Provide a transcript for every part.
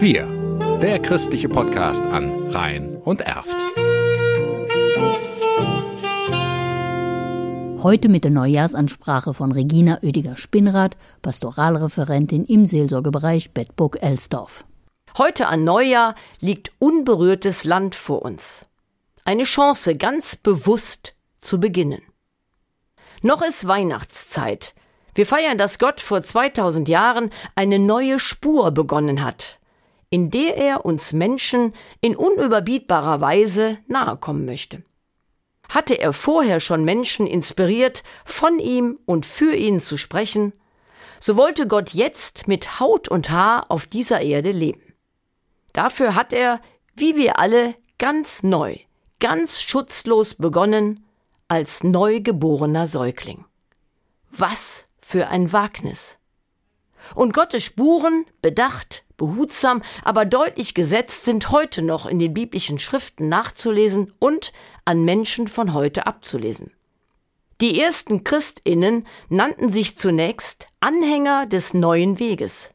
Wir, der christliche Podcast an Rhein und Erft. Heute mit der Neujahrsansprache von Regina Oediger-Spinnrath, Pastoralreferentin im Seelsorgebereich Bedburg-Elsdorf. Heute an Neujahr liegt unberührtes Land vor uns. Eine Chance, ganz bewusst zu beginnen. Noch ist Weihnachtszeit. Wir feiern, dass Gott vor 2000 Jahren eine neue Spur begonnen hat, in der er uns Menschen in unüberbietbarer Weise nahe kommen möchte. Hatte er vorher schon Menschen inspiriert, von ihm und für ihn zu sprechen, so wollte Gott jetzt mit Haut und Haar auf dieser Erde leben. Dafür hat er, wie wir alle, ganz neu, ganz schutzlos begonnen, als neugeborener Säugling. Was für ein Wagnis. Und Gottes Spuren, bedacht, behutsam, aber deutlich gesetzt, sind heute noch in den biblischen Schriften nachzulesen und an Menschen von heute abzulesen. Die ersten Christinnen nannten sich zunächst Anhänger des neuen Weges.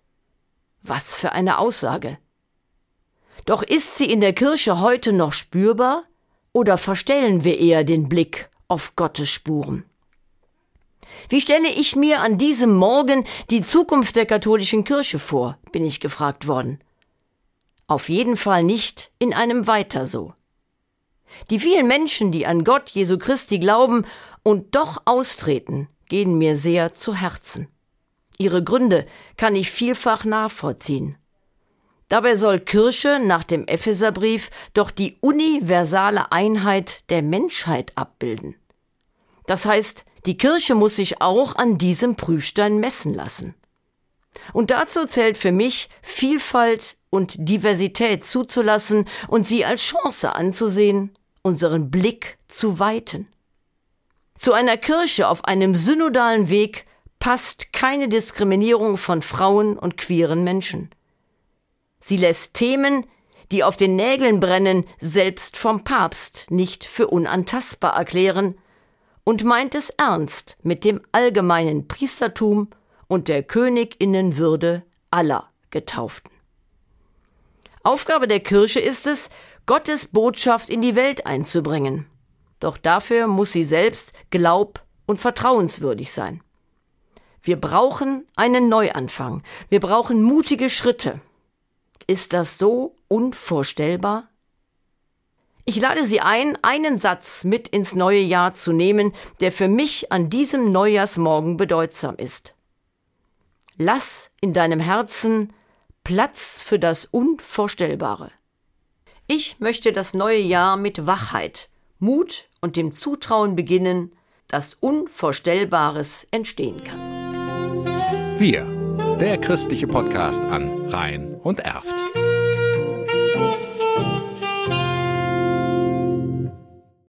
Was für eine Aussage. Doch ist sie in der Kirche heute noch spürbar oder verstellen wir eher den Blick auf Gottes Spuren? Wie stelle ich mir an diesem Morgen die Zukunft der katholischen Kirche vor, bin ich gefragt worden. Auf jeden Fall nicht in einem Weiter so. Die vielen Menschen, die an Gott Jesu Christi glauben und doch austreten, gehen mir sehr zu Herzen. Ihre Gründe kann ich vielfach nachvollziehen. Dabei soll Kirche nach dem Epheserbrief doch die universale Einheit der Menschheit abbilden. Das heißt, die Kirche muss sich auch an diesem Prüfstein messen lassen. Und dazu zählt für mich Vielfalt und Diversität zuzulassen und sie als Chance anzusehen, unseren Blick zu weiten. Zu einer Kirche auf einem synodalen Weg passt keine Diskriminierung von Frauen und queeren Menschen. Sie lässt Themen, die auf den Nägeln brennen, selbst vom Papst nicht für unantastbar erklären und meint es ernst mit dem allgemeinen Priestertum und der Königinnenwürde aller Getauften. Aufgabe der Kirche ist es, Gottes Botschaft in die Welt einzubringen. Doch dafür muss sie selbst glaub- und vertrauenswürdig sein. Wir brauchen einen Neuanfang. Wir brauchen mutige Schritte. Ist das so unvorstellbar? Ich lade Sie ein, einen Satz mit ins neue Jahr zu nehmen, der für mich an diesem Neujahrsmorgen bedeutsam ist. Lass in deinem Herzen Platz für das Unvorstellbare. Ich möchte das neue Jahr mit Wachheit, Mut und dem Zutrauen beginnen, dass Unvorstellbares entstehen kann. Wir, der christliche Podcast an Rhein und Erft.